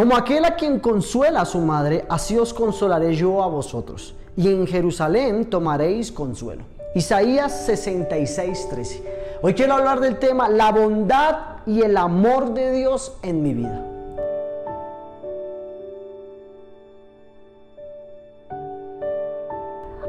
Como aquel a quien consuela a su madre, así os consolaré yo a vosotros. Y en Jerusalén tomaréis consuelo. Isaías 66, 13. Hoy quiero hablar del tema la bondad y el amor de Dios en mi vida.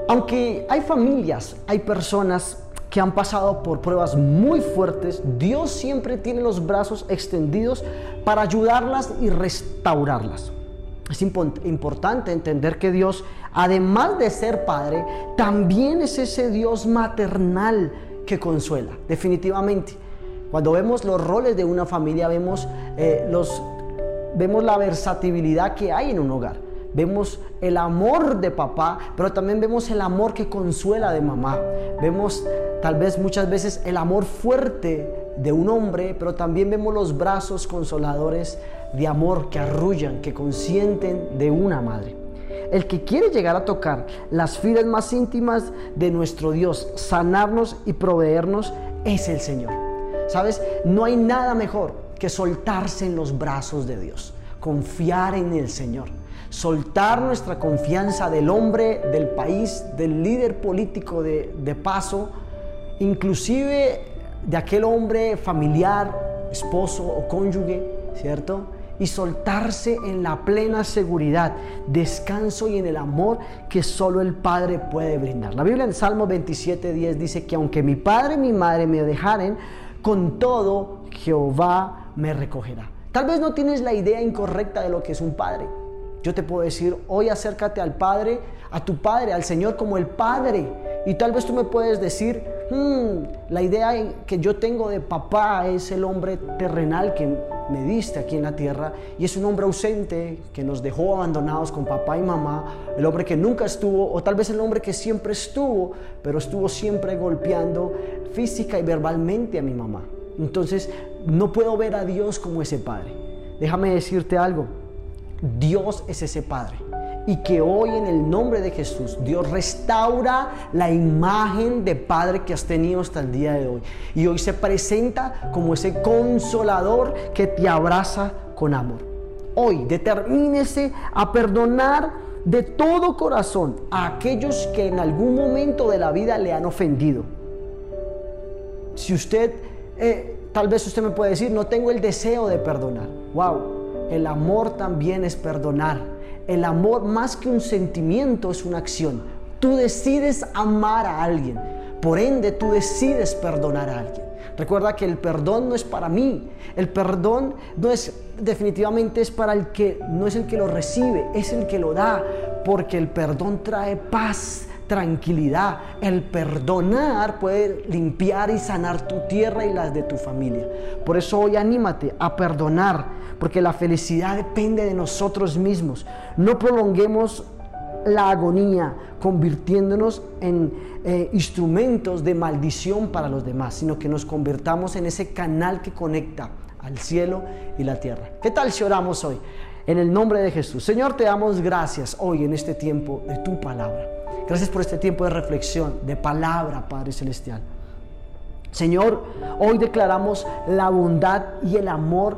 Aunque hay familias, hay personas que han pasado por pruebas muy fuertes, Dios siempre tiene los brazos extendidos para ayudarlas y restaurarlas. Es importante entender que Dios, además de ser Padre, también es ese Dios maternal que consuela, definitivamente. Cuando vemos los roles de una familia, vemos, eh, los, vemos la versatilidad que hay en un hogar. Vemos el amor de papá, pero también vemos el amor que consuela de mamá. Vemos tal vez muchas veces el amor fuerte de un hombre, pero también vemos los brazos consoladores de amor que arrullan, que consienten de una madre. El que quiere llegar a tocar las fibras más íntimas de nuestro Dios, sanarnos y proveernos, es el Señor. ¿Sabes? No hay nada mejor que soltarse en los brazos de Dios, confiar en el Señor soltar nuestra confianza del hombre, del país, del líder político de, paso, inclusive de aquel hombre familiar, esposo o cónyuge, ¿cierto? Y soltarse en la plena seguridad, descanso y en el amor que solo el Padre puede brindar. La Biblia en Salmo 27, 10 dice que aunque mi padre y mi madre me dejaren, con todo Jehová me recogerá. Tal vez no tienes la idea incorrecta de lo que es un padre. Yo te puedo decir, hoy acércate al Padre, a tu Padre, al Señor como el Padre. Y tal vez tú me puedes decir, hmm, la idea que yo tengo de papá es el hombre terrenal que me diste aquí en la tierra y es un hombre ausente que nos dejó abandonados con papá y mamá, el hombre que nunca estuvo o tal vez el hombre que siempre estuvo, pero estuvo siempre golpeando física y verbalmente a mi mamá. Entonces no puedo ver a Dios como ese Padre. Déjame decirte algo. Dios es ese Padre. Y que hoy en el nombre de Jesús Dios restaura la imagen de Padre que has tenido hasta el día de hoy. Y hoy se presenta como ese consolador que te abraza con amor. Hoy determínese a perdonar de todo corazón a aquellos que en algún momento de la vida le han ofendido. Si usted, eh, tal vez usted me puede decir, no tengo el deseo de perdonar. Wow, el amor también es perdonar. El amor más que un sentimiento es una acción. Tú decides amar a alguien. Por ende, tú decides perdonar a alguien. Recuerda que el perdón no es para mí. El perdón no es definitivamente es para el que no es el que lo recibe, es el que lo da, porque el perdón trae paz, tranquilidad. El perdonar puede limpiar y sanar tu tierra y las de tu familia. Por eso hoy anímate a perdonar, porque la felicidad depende de nosotros mismos. No prolonguemos la agonía convirtiéndonos en eh, instrumentos de maldición para los demás, sino que nos convirtamos en ese canal que conecta al cielo y la tierra. ¿Qué tal si oramos hoy? En el nombre de Jesús. Señor, te damos gracias hoy en este tiempo de tu palabra. Gracias por este tiempo de reflexión, de palabra, Padre Celestial. Señor, hoy declaramos la bondad y el amor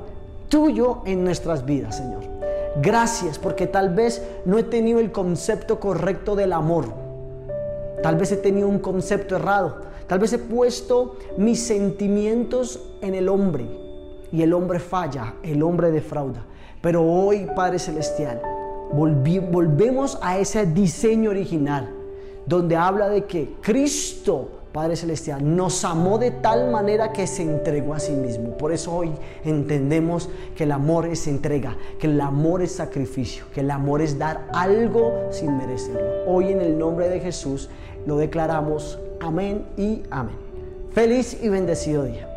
tuyo en nuestras vidas, Señor. Gracias porque tal vez no he tenido el concepto correcto del amor. Tal vez he tenido un concepto errado. Tal vez he puesto mis sentimientos en el hombre y el hombre falla, el hombre defrauda. Pero hoy, Padre Celestial, volvemos a ese diseño original donde habla de que Cristo, Padre Celestial, nos amó de tal manera que se entregó a sí mismo. Por eso hoy entendemos que el amor es entrega, que el amor es sacrificio, que el amor es dar algo sin merecerlo. Hoy en el nombre de Jesús lo declaramos. Amén y amén. Feliz y bendecido día.